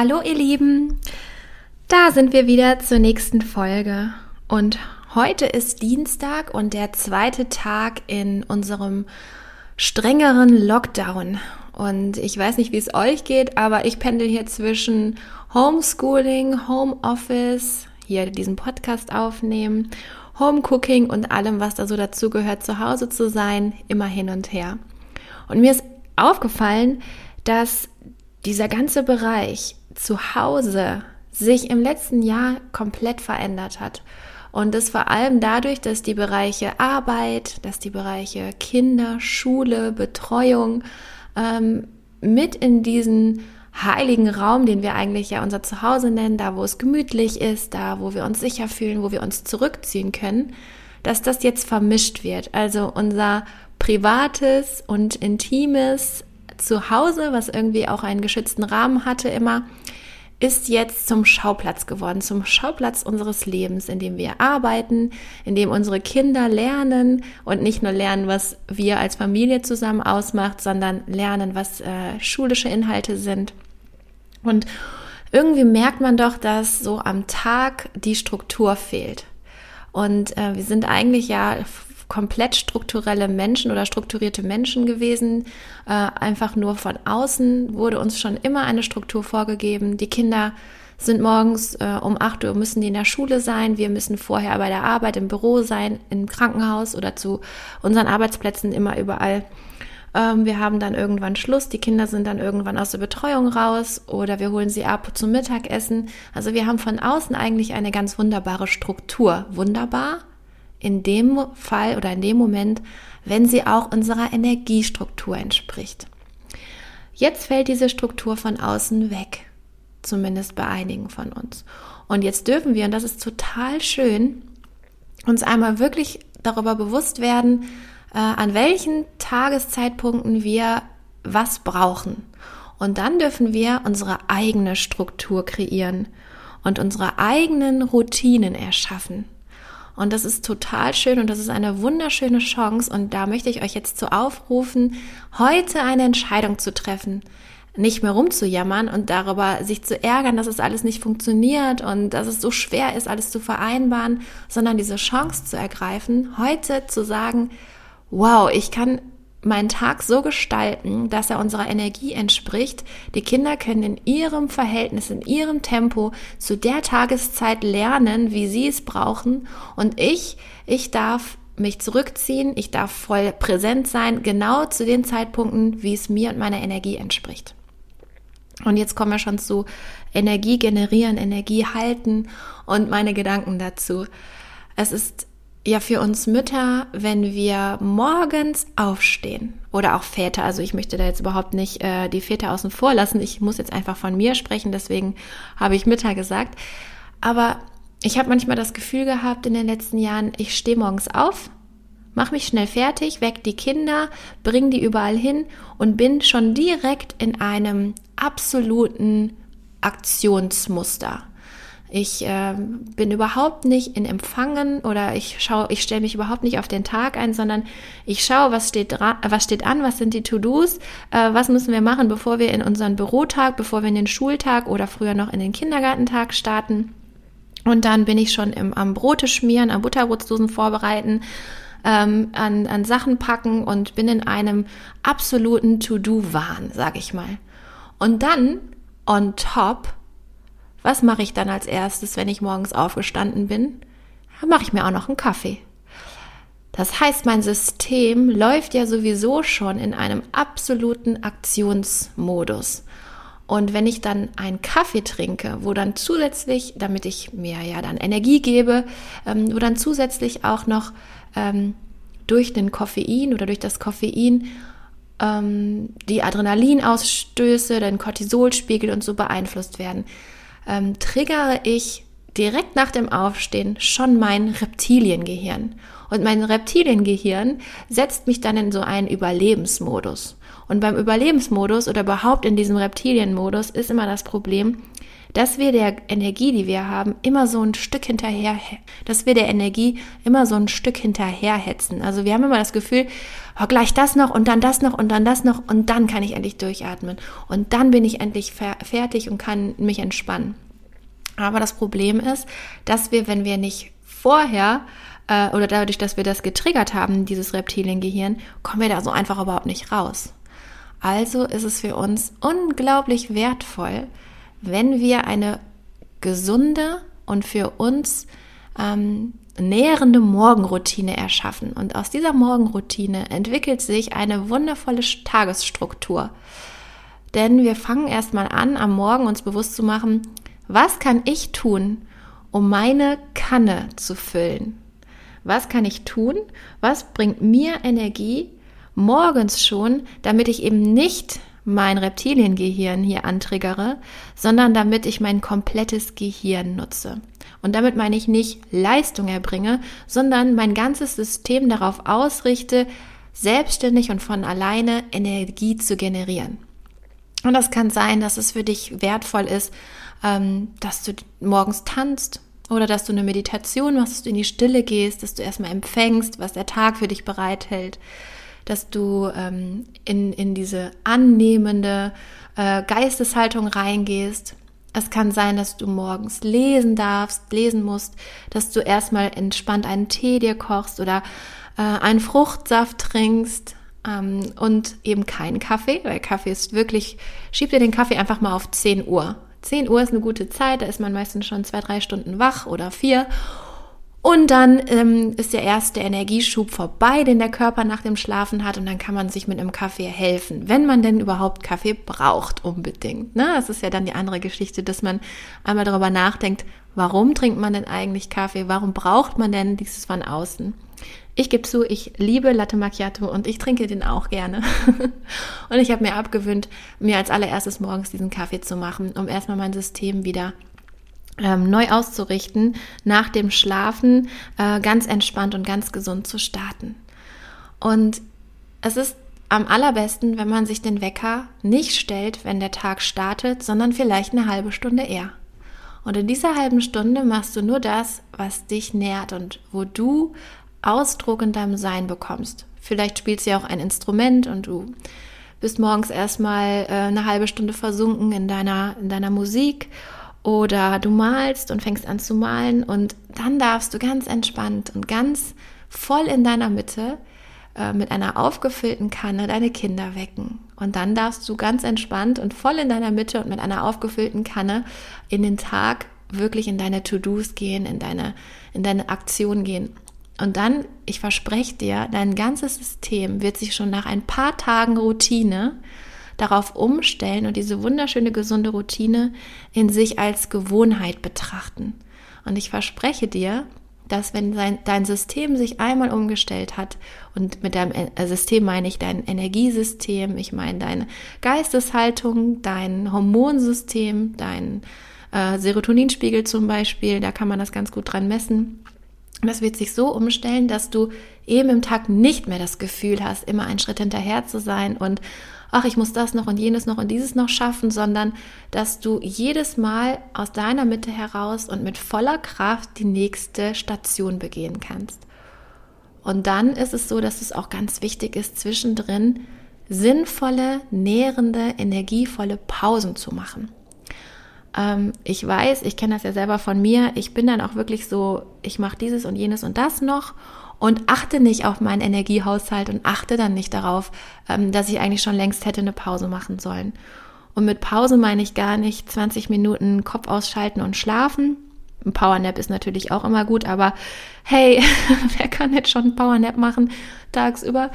Hallo ihr Lieben, da sind wir wieder zur nächsten Folge und heute ist Dienstag und der zweite Tag in unserem strengeren Lockdown. Und ich weiß nicht, wie es euch geht, aber ich pendel hier zwischen Homeschooling, Homeoffice, hier diesen Podcast aufnehmen, Homecooking und allem, was da so dazu gehört, zu Hause zu sein, immer hin und her. Und mir ist aufgefallen, dass dieser ganze Bereich zu Hause sich im letzten Jahr komplett verändert hat. Und das vor allem dadurch, dass die Bereiche Arbeit, dass die Bereiche Kinder, Schule, Betreuung ähm, mit in diesen heiligen Raum, den wir eigentlich ja unser Zuhause nennen, da wo es gemütlich ist, da wo wir uns sicher fühlen, wo wir uns zurückziehen können, dass das jetzt vermischt wird. Also unser privates und intimes Zuhause, was irgendwie auch einen geschützten Rahmen hatte immer, ist jetzt zum Schauplatz geworden, zum Schauplatz unseres Lebens, in dem wir arbeiten, in dem unsere Kinder lernen und nicht nur lernen, was wir als Familie zusammen ausmacht, sondern lernen, was äh, schulische Inhalte sind. Und irgendwie merkt man doch, dass so am Tag die Struktur fehlt. Und äh, wir sind eigentlich ja komplett strukturelle Menschen oder strukturierte Menschen gewesen. Äh, einfach nur von außen wurde uns schon immer eine Struktur vorgegeben. Die Kinder sind morgens äh, um 8 Uhr müssen die in der Schule sein. Wir müssen vorher bei der Arbeit im Büro sein, im Krankenhaus oder zu unseren Arbeitsplätzen immer überall. Ähm, wir haben dann irgendwann Schluss. Die Kinder sind dann irgendwann aus der Betreuung raus oder wir holen sie ab zum Mittagessen. Also wir haben von außen eigentlich eine ganz wunderbare Struktur. Wunderbar, in dem Fall oder in dem Moment, wenn sie auch unserer Energiestruktur entspricht. Jetzt fällt diese Struktur von außen weg, zumindest bei einigen von uns. Und jetzt dürfen wir, und das ist total schön, uns einmal wirklich darüber bewusst werden, äh, an welchen Tageszeitpunkten wir was brauchen. Und dann dürfen wir unsere eigene Struktur kreieren und unsere eigenen Routinen erschaffen. Und das ist total schön und das ist eine wunderschöne Chance. Und da möchte ich euch jetzt zu aufrufen, heute eine Entscheidung zu treffen nicht mehr rumzujammern und darüber sich zu ärgern, dass es alles nicht funktioniert und dass es so schwer ist, alles zu vereinbaren, sondern diese Chance zu ergreifen, heute zu sagen, wow, ich kann meinen Tag so gestalten, dass er unserer Energie entspricht. Die Kinder können in ihrem Verhältnis, in ihrem Tempo zu der Tageszeit lernen, wie sie es brauchen. Und ich, ich darf mich zurückziehen, ich darf voll präsent sein, genau zu den Zeitpunkten, wie es mir und meiner Energie entspricht. Und jetzt kommen wir schon zu Energie generieren, Energie halten und meine Gedanken dazu. Es ist ja für uns Mütter, wenn wir morgens aufstehen oder auch Väter, also ich möchte da jetzt überhaupt nicht äh, die Väter außen vor lassen, ich muss jetzt einfach von mir sprechen, deswegen habe ich Mütter gesagt, aber ich habe manchmal das Gefühl gehabt in den letzten Jahren, ich stehe morgens auf, mache mich schnell fertig, weck die Kinder, bring die überall hin und bin schon direkt in einem absoluten Aktionsmuster. Ich äh, bin überhaupt nicht in Empfangen oder ich schaue, ich stelle mich überhaupt nicht auf den Tag ein, sondern ich schaue, was steht dran, was steht an, was sind die To-Dos, äh, was müssen wir machen, bevor wir in unseren Bürotag, bevor wir in den Schultag oder früher noch in den Kindergartentag starten. Und dann bin ich schon im, am Brote schmieren, am Butterbrotdosen vorbereiten, ähm, an, an Sachen packen und bin in einem absoluten To-Do-Wahn, sag ich mal. Und dann on top was mache ich dann als erstes, wenn ich morgens aufgestanden bin? Dann mache ich mir auch noch einen Kaffee. Das heißt, mein System läuft ja sowieso schon in einem absoluten Aktionsmodus. Und wenn ich dann einen Kaffee trinke, wo dann zusätzlich, damit ich mir ja dann Energie gebe, ähm, wo dann zusätzlich auch noch ähm, durch den Koffein oder durch das Koffein ähm, die Adrenalinausstöße, den Cortisolspiegel und so beeinflusst werden, ähm, triggere ich direkt nach dem Aufstehen schon mein Reptiliengehirn. Und mein Reptiliengehirn setzt mich dann in so einen Überlebensmodus. Und beim Überlebensmodus oder überhaupt in diesem Reptilienmodus ist immer das Problem, dass wir der Energie, die wir haben, immer so ein Stück hinterher, dass wir der Energie immer so ein Stück hinterherhetzen. Also wir haben immer das Gefühl, oh, gleich das noch und dann das noch und dann das noch und dann kann ich endlich durchatmen. Und dann bin ich endlich fertig und kann mich entspannen. Aber das Problem ist, dass wir, wenn wir nicht vorher äh, oder dadurch, dass wir das getriggert haben, dieses Reptiliengehirn, kommen wir da so einfach überhaupt nicht raus. Also ist es für uns unglaublich wertvoll, wenn wir eine gesunde und für uns ähm, nährende Morgenroutine erschaffen. Und aus dieser Morgenroutine entwickelt sich eine wundervolle Tagesstruktur. Denn wir fangen erstmal an, am Morgen uns bewusst zu machen, was kann ich tun, um meine Kanne zu füllen? Was kann ich tun? Was bringt mir Energie morgens schon, damit ich eben nicht mein Reptiliengehirn hier antriggere, sondern damit ich mein komplettes Gehirn nutze. Und damit meine ich nicht Leistung erbringe, sondern mein ganzes System darauf ausrichte, selbstständig und von alleine Energie zu generieren. Und das kann sein, dass es für dich wertvoll ist, ähm, dass du morgens tanzt oder dass du eine Meditation machst, dass du in die Stille gehst, dass du erstmal empfängst, was der Tag für dich bereithält dass du ähm, in, in diese annehmende äh, Geisteshaltung reingehst. Es kann sein, dass du morgens lesen darfst, lesen musst, dass du erstmal entspannt einen Tee dir kochst oder äh, einen Fruchtsaft trinkst ähm, und eben keinen Kaffee, weil Kaffee ist wirklich, schieb dir den Kaffee einfach mal auf 10 Uhr. 10 Uhr ist eine gute Zeit, da ist man meistens schon zwei, drei Stunden wach oder vier und dann ähm, ist der erste Energieschub vorbei, den der Körper nach dem Schlafen hat. Und dann kann man sich mit einem Kaffee helfen, wenn man denn überhaupt Kaffee braucht, unbedingt. Ne? Das ist ja dann die andere Geschichte, dass man einmal darüber nachdenkt, warum trinkt man denn eigentlich Kaffee? Warum braucht man denn dieses von außen? Ich gebe zu, ich liebe Latte Macchiato und ich trinke den auch gerne. und ich habe mir abgewöhnt, mir als allererstes morgens diesen Kaffee zu machen, um erstmal mein System wieder ähm, neu auszurichten, nach dem Schlafen äh, ganz entspannt und ganz gesund zu starten. Und es ist am allerbesten, wenn man sich den Wecker nicht stellt, wenn der Tag startet, sondern vielleicht eine halbe Stunde eher. Und in dieser halben Stunde machst du nur das, was dich nährt und wo du Ausdruck in deinem Sein bekommst. Vielleicht spielst du ja auch ein Instrument und du bist morgens erstmal äh, eine halbe Stunde versunken in deiner, in deiner Musik oder du malst und fängst an zu malen und dann darfst du ganz entspannt und ganz voll in deiner Mitte äh, mit einer aufgefüllten Kanne deine Kinder wecken. Und dann darfst du ganz entspannt und voll in deiner Mitte und mit einer aufgefüllten Kanne in den Tag wirklich in deine To-Dos gehen, in deine, in deine Aktion gehen. Und dann, ich verspreche dir, dein ganzes System wird sich schon nach ein paar Tagen Routine darauf umstellen und diese wunderschöne gesunde Routine in sich als Gewohnheit betrachten. Und ich verspreche dir, dass wenn dein, dein System sich einmal umgestellt hat, und mit deinem äh, System meine ich dein Energiesystem, ich meine deine Geisteshaltung, dein Hormonsystem, dein äh, Serotoninspiegel zum Beispiel, da kann man das ganz gut dran messen. Das wird sich so umstellen, dass du eben im Tag nicht mehr das Gefühl hast, immer einen Schritt hinterher zu sein und ach, ich muss das noch und jenes noch und dieses noch schaffen, sondern dass du jedes Mal aus deiner Mitte heraus und mit voller Kraft die nächste Station begehen kannst. Und dann ist es so, dass es auch ganz wichtig ist, zwischendrin sinnvolle, nährende, energievolle Pausen zu machen. Ähm, ich weiß, ich kenne das ja selber von mir, ich bin dann auch wirklich so, ich mache dieses und jenes und das noch und achte nicht auf meinen Energiehaushalt und achte dann nicht darauf, ähm, dass ich eigentlich schon längst hätte eine Pause machen sollen. Und mit Pause meine ich gar nicht 20 Minuten Kopf ausschalten und schlafen. Ein Powernap ist natürlich auch immer gut, aber hey, wer kann jetzt schon einen Powernap machen tagsüber?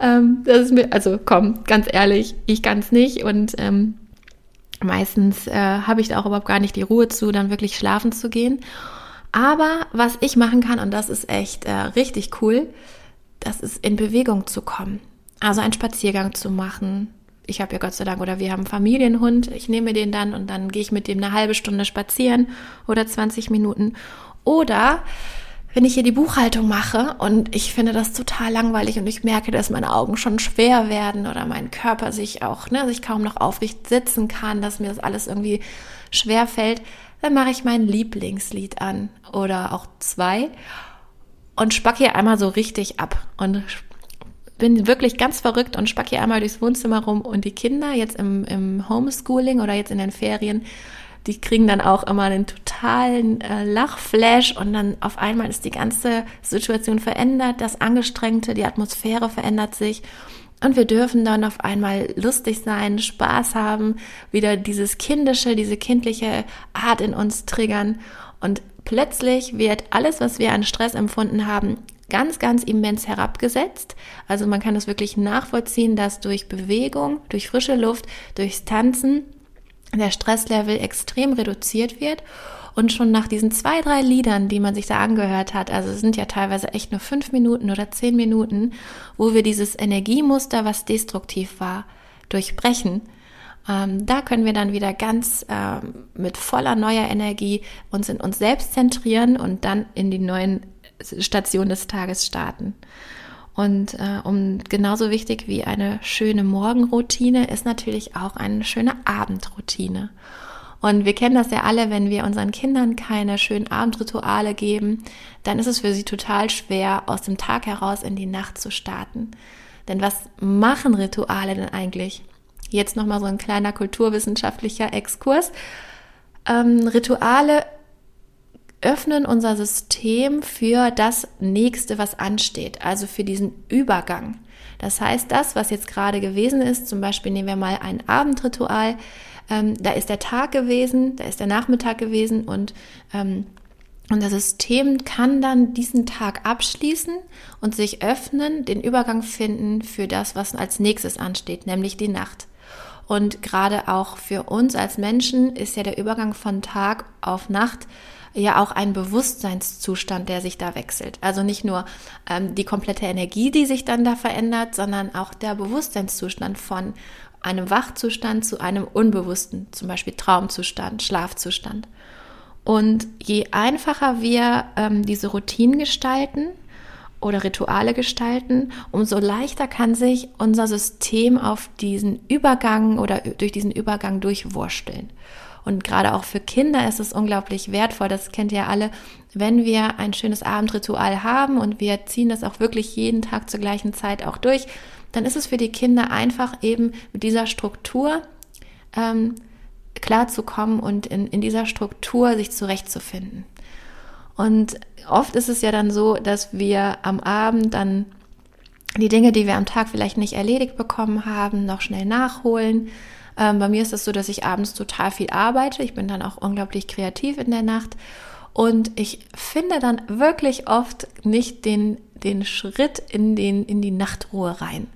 Ähm, das ist mir, also komm, ganz ehrlich, ich kann es nicht und ähm, meistens äh, habe ich da auch überhaupt gar nicht die Ruhe zu, dann wirklich schlafen zu gehen. Aber was ich machen kann, und das ist echt äh, richtig cool, das ist in Bewegung zu kommen. Also einen Spaziergang zu machen. Ich habe ja Gott sei Dank, oder wir haben einen Familienhund. Ich nehme den dann und dann gehe ich mit dem eine halbe Stunde spazieren oder 20 Minuten. Oder wenn ich hier die Buchhaltung mache und ich finde das total langweilig und ich merke, dass meine Augen schon schwer werden oder mein Körper sich auch, ne, sich kaum noch aufrecht sitzen kann, dass mir das alles irgendwie schwer fällt, dann mache ich mein Lieblingslied an oder auch zwei und spack hier einmal so richtig ab und bin wirklich ganz verrückt und spack hier einmal durchs Wohnzimmer rum und die Kinder jetzt im, im Homeschooling oder jetzt in den Ferien, die kriegen dann auch immer einen totalen äh, Lachflash und dann auf einmal ist die ganze Situation verändert, das Angestrengte, die Atmosphäre verändert sich und wir dürfen dann auf einmal lustig sein, Spaß haben, wieder dieses kindische, diese kindliche Art in uns triggern und plötzlich wird alles, was wir an Stress empfunden haben, ganz, ganz immens herabgesetzt. Also man kann das wirklich nachvollziehen, dass durch Bewegung, durch frische Luft, durchs Tanzen der Stresslevel extrem reduziert wird. Und schon nach diesen zwei, drei Liedern, die man sich da angehört hat, also es sind ja teilweise echt nur fünf Minuten oder zehn Minuten, wo wir dieses Energiemuster, was destruktiv war, durchbrechen, ähm, da können wir dann wieder ganz ähm, mit voller neuer Energie uns in uns selbst zentrieren und dann in die neuen Stationen des Tages starten. Und äh, um genauso wichtig wie eine schöne Morgenroutine ist natürlich auch eine schöne Abendroutine. Und wir kennen das ja alle, wenn wir unseren Kindern keine schönen Abendrituale geben, dann ist es für sie total schwer, aus dem Tag heraus in die Nacht zu starten. Denn was machen Rituale denn eigentlich? Jetzt nochmal so ein kleiner kulturwissenschaftlicher Exkurs. Ähm, Rituale öffnen unser System für das nächste, was ansteht, also für diesen Übergang. Das heißt, das, was jetzt gerade gewesen ist, zum Beispiel nehmen wir mal ein Abendritual, ähm, da ist der Tag gewesen, da ist der Nachmittag gewesen und ähm, und das System kann dann diesen Tag abschließen und sich öffnen, den Übergang finden für das, was als nächstes ansteht, nämlich die Nacht. Und gerade auch für uns als Menschen ist ja der Übergang von Tag auf Nacht ja auch ein Bewusstseinszustand, der sich da wechselt. Also nicht nur ähm, die komplette Energie, die sich dann da verändert, sondern auch der Bewusstseinszustand von einem Wachzustand zu einem unbewussten, zum Beispiel Traumzustand, Schlafzustand. Und je einfacher wir ähm, diese Routinen gestalten oder Rituale gestalten, umso leichter kann sich unser System auf diesen Übergang oder durch diesen Übergang durchwursteln. Und gerade auch für Kinder ist es unglaublich wertvoll, das kennt ihr alle, wenn wir ein schönes Abendritual haben und wir ziehen das auch wirklich jeden Tag zur gleichen Zeit auch durch, dann ist es für die Kinder einfach eben mit dieser Struktur ähm, klarzukommen und in, in dieser Struktur sich zurechtzufinden. Und oft ist es ja dann so, dass wir am Abend dann die Dinge, die wir am Tag vielleicht nicht erledigt bekommen haben, noch schnell nachholen ähm, bei mir ist es so, dass ich abends total viel arbeite. Ich bin dann auch unglaublich kreativ in der Nacht. Und ich finde dann wirklich oft nicht den, den Schritt in, den, in die Nachtruhe rein.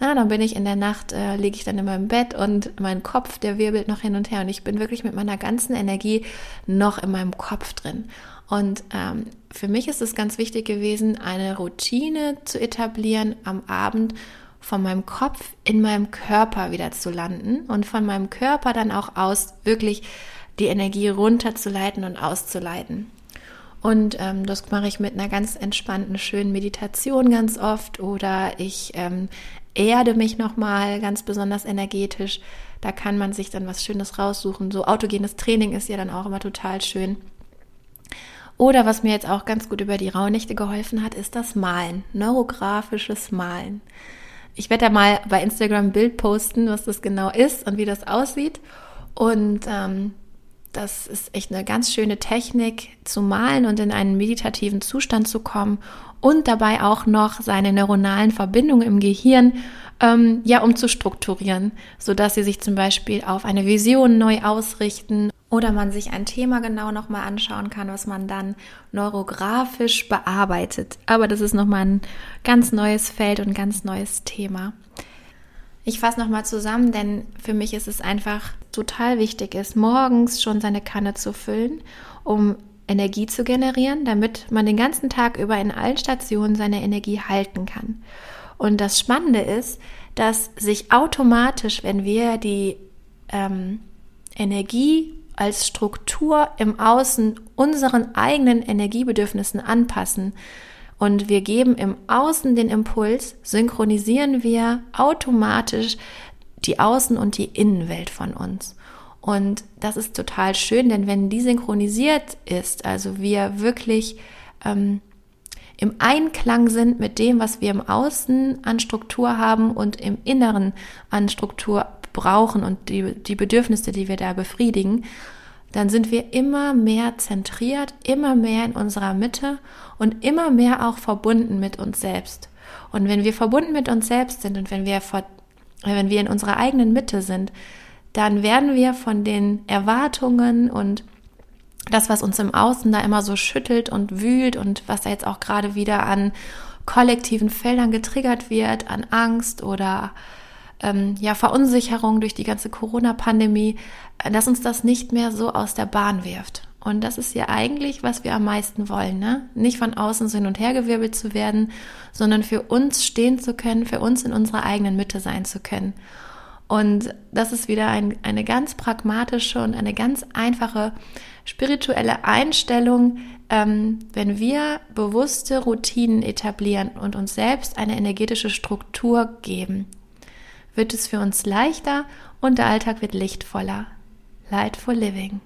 Na, dann bin ich in der Nacht, äh, liege ich dann in meinem Bett und mein Kopf, der wirbelt noch hin und her und ich bin wirklich mit meiner ganzen Energie noch in meinem Kopf drin. Und ähm, für mich ist es ganz wichtig gewesen, eine Routine zu etablieren am Abend, von meinem Kopf in meinem Körper wieder zu landen und von meinem Körper dann auch aus wirklich die Energie runterzuleiten und auszuleiten. Und ähm, das mache ich mit einer ganz entspannten, schönen Meditation ganz oft oder ich ähm, erde mich nochmal ganz besonders energetisch. Da kann man sich dann was Schönes raussuchen. So autogenes Training ist ja dann auch immer total schön. Oder was mir jetzt auch ganz gut über die Rauhnächte geholfen hat, ist das Malen, neurografisches Malen. Ich werde da mal bei Instagram ein Bild posten, was das genau ist und wie das aussieht. Und ähm, das ist echt eine ganz schöne Technik zu malen und in einen meditativen Zustand zu kommen und dabei auch noch seine neuronalen Verbindungen im Gehirn ähm, ja umzustrukturieren, so dass sie sich zum Beispiel auf eine Vision neu ausrichten oder man sich ein Thema genau nochmal anschauen kann, was man dann neurografisch bearbeitet. Aber das ist nochmal ein ganz neues Feld und ganz neues Thema. Ich fasse nochmal zusammen, denn für mich ist es einfach total wichtig, ist morgens schon seine Kanne zu füllen, um Energie zu generieren, damit man den ganzen Tag über in allen Stationen seine Energie halten kann. Und das Spannende ist, dass sich automatisch, wenn wir die ähm, Energie als Struktur im Außen unseren eigenen Energiebedürfnissen anpassen und wir geben im Außen den Impuls, synchronisieren wir automatisch die Außen- und die Innenwelt von uns. Und das ist total schön, denn wenn die synchronisiert ist, also wir wirklich ähm, im Einklang sind mit dem, was wir im Außen an Struktur haben und im Inneren an Struktur brauchen und die, die Bedürfnisse, die wir da befriedigen, dann sind wir immer mehr zentriert, immer mehr in unserer Mitte und immer mehr auch verbunden mit uns selbst. Und wenn wir verbunden mit uns selbst sind und wenn wir, wenn wir in unserer eigenen Mitte sind, dann werden wir von den Erwartungen und das, was uns im Außen da immer so schüttelt und wühlt und was da jetzt auch gerade wieder an kollektiven Feldern getriggert wird, an Angst oder ähm, ja, Verunsicherung durch die ganze Corona-Pandemie, äh, dass uns das nicht mehr so aus der Bahn wirft. Und das ist ja eigentlich, was wir am meisten wollen, ne? Nicht von außen so hin und her gewirbelt zu werden, sondern für uns stehen zu können, für uns in unserer eigenen Mitte sein zu können. Und das ist wieder ein, eine ganz pragmatische und eine ganz einfache spirituelle Einstellung, ähm, wenn wir bewusste Routinen etablieren und uns selbst eine energetische Struktur geben, wird es für uns leichter und der Alltag wird lichtvoller. Light for Living.